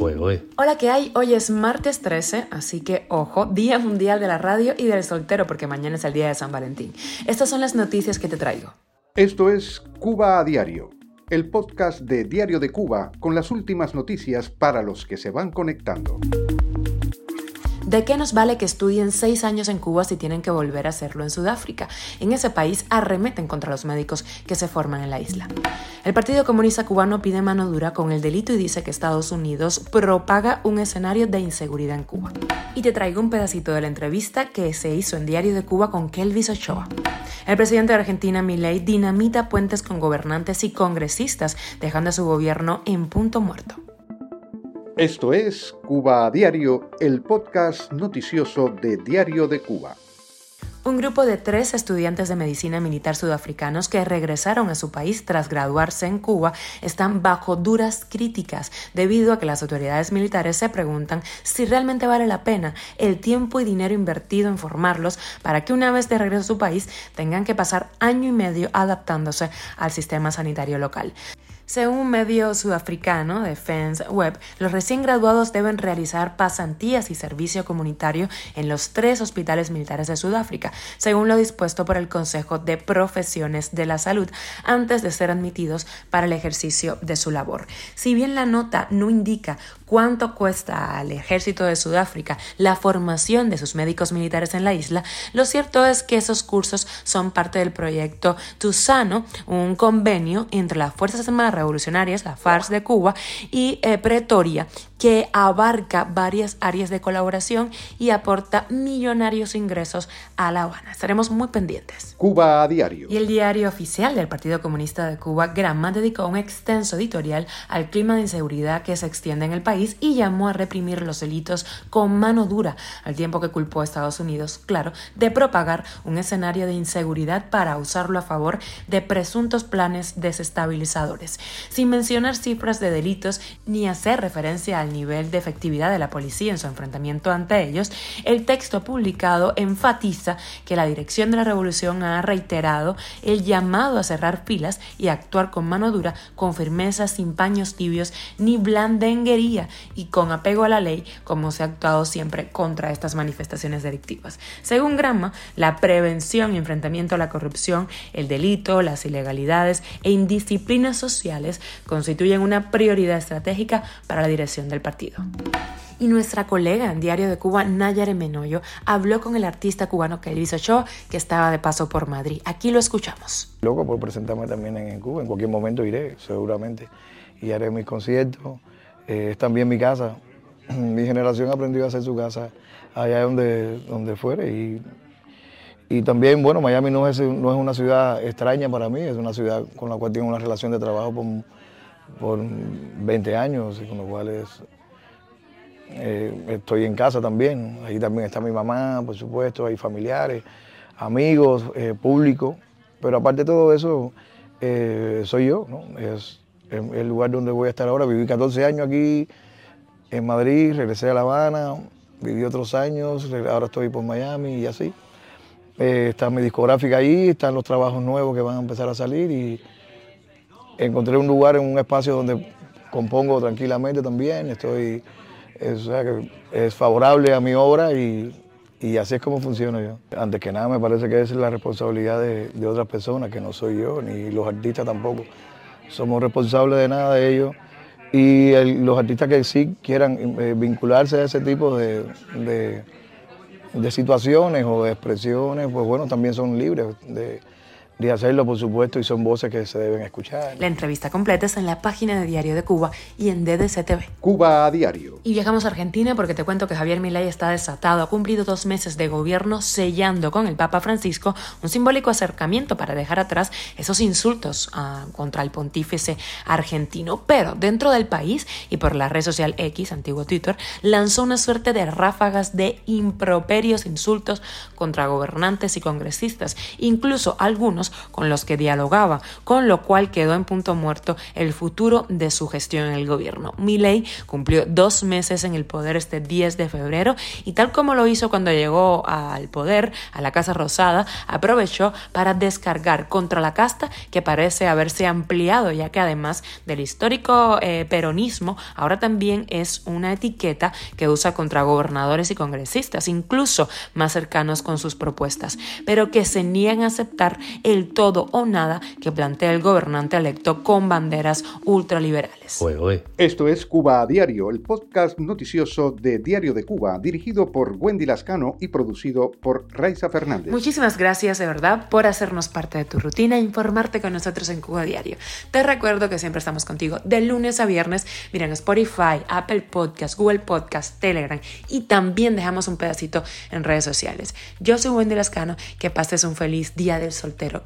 Hola, ¿qué hay? Hoy es martes 13, así que ojo, Día Mundial de la Radio y del Soltero, porque mañana es el Día de San Valentín. Estas son las noticias que te traigo. Esto es Cuba a Diario, el podcast de Diario de Cuba con las últimas noticias para los que se van conectando. ¿De qué nos vale que estudien seis años en Cuba si tienen que volver a hacerlo en Sudáfrica? En ese país arremeten contra los médicos que se forman en la isla. El Partido Comunista Cubano pide mano dura con el delito y dice que Estados Unidos propaga un escenario de inseguridad en Cuba. Y te traigo un pedacito de la entrevista que se hizo en Diario de Cuba con Kelvis Ochoa. El presidente de Argentina, Milei, dinamita puentes con gobernantes y congresistas, dejando a su gobierno en punto muerto. Esto es Cuba a Diario, el podcast noticioso de Diario de Cuba. Un grupo de tres estudiantes de medicina militar sudafricanos que regresaron a su país tras graduarse en Cuba están bajo duras críticas debido a que las autoridades militares se preguntan si realmente vale la pena el tiempo y dinero invertido en formarlos para que una vez de regreso a su país tengan que pasar año y medio adaptándose al sistema sanitario local. Según un medio sudafricano, Defense Web, los recién graduados deben realizar pasantías y servicio comunitario en los tres hospitales militares de Sudáfrica, según lo dispuesto por el Consejo de Profesiones de la Salud, antes de ser admitidos para el ejercicio de su labor. Si bien la nota no indica cuánto cuesta al ejército de Sudáfrica la formación de sus médicos militares en la isla, lo cierto es que esos cursos son parte del proyecto Tusano, un convenio entre las Fuerzas Armadas Revolucionarias, la FARC de Cuba, y eh, Pretoria, que abarca varias áreas de colaboración y aporta millonarios ingresos a La Habana. Estaremos muy pendientes. Cuba a diario. Y el diario oficial del Partido Comunista de Cuba, Granma, dedicó un extenso editorial al clima de inseguridad que se extiende en el país y llamó a reprimir los delitos con mano dura, al tiempo que culpó a Estados Unidos, claro, de propagar un escenario de inseguridad para usarlo a favor de presuntos planes desestabilizadores, sin mencionar cifras de delitos ni hacer referencia al nivel de efectividad de la policía en su enfrentamiento ante ellos, el texto publicado enfatiza que la Dirección de la Revolución ha reiterado el llamado a cerrar filas y actuar con mano dura, con firmeza, sin paños tibios ni blandenguería y con apego a la ley, como se ha actuado siempre contra estas manifestaciones delictivas. Según Gramma, la prevención y enfrentamiento a la corrupción, el delito, las ilegalidades e indisciplinas sociales constituyen una prioridad estratégica para la dirección del partido. Y nuestra colega en Diario de Cuba, Nayare Menoyo, habló con el artista cubano Kelvis Ochoa, que estaba de paso por Madrid. Aquí lo escuchamos. Loco por presentarme también en Cuba. En cualquier momento iré, seguramente. Y haré mis conciertos. Eh, es también mi casa. mi generación aprendió a hacer su casa allá donde, donde fuere. Y, y también, bueno, Miami no es, no es una ciudad extraña para mí, es una ciudad con la cual tengo una relación de trabajo por por 20 años, con lo cual eh, estoy en casa también. Ahí también está mi mamá, por supuesto, hay familiares, amigos, eh, público. Pero aparte de todo eso, eh, soy yo, ¿no? Es el lugar donde voy a estar ahora. Viví 14 años aquí en Madrid, regresé a La Habana, viví otros años, ahora estoy por Miami y así. Está mi discográfica ahí, están los trabajos nuevos que van a empezar a salir y encontré un lugar en un espacio donde compongo tranquilamente también, estoy, es, es favorable a mi obra y, así es como funciona yo. Antes que nada me parece que es la responsabilidad de, otras personas, que no soy yo, ni los artistas tampoco. Somos responsables de nada de ellos y los artistas que sí quieran eh, vincularse a ese tipo de, de, situaciones o de expresiones, pues bueno, también son libres de, de hacerlo, por supuesto, y son voces que se deben escuchar. La entrevista completa está en la página de Diario de Cuba y en DDC Cuba a diario. Y viajamos a Argentina porque te cuento que Javier Milei está desatado. Ha cumplido dos meses de gobierno sellando con el Papa Francisco un simbólico acercamiento para dejar atrás esos insultos ah, contra el pontífice argentino. Pero dentro del país y por la red social X, antiguo Twitter, lanzó una suerte de ráfagas de improperios insultos contra gobernantes y congresistas. Incluso algunos con los que dialogaba, con lo cual quedó en punto muerto el futuro de su gestión en el gobierno. Milley cumplió dos meses en el poder este 10 de febrero y tal como lo hizo cuando llegó al poder, a la Casa Rosada, aprovechó para descargar contra la casta que parece haberse ampliado, ya que además del histórico eh, peronismo, ahora también es una etiqueta que usa contra gobernadores y congresistas, incluso más cercanos con sus propuestas, pero que se niegan a aceptar el todo o nada que plantea el gobernante electo con banderas ultraliberales. Esto es Cuba a Diario, el podcast noticioso de Diario de Cuba, dirigido por Wendy Lascano y producido por Raiza Fernández. Muchísimas gracias de verdad por hacernos parte de tu rutina e informarte con nosotros en Cuba Diario. Te recuerdo que siempre estamos contigo de lunes a viernes. Miren Spotify, Apple Podcast, Google Podcast, Telegram y también dejamos un pedacito en redes sociales. Yo soy Wendy Lascano, que pases un feliz día del soltero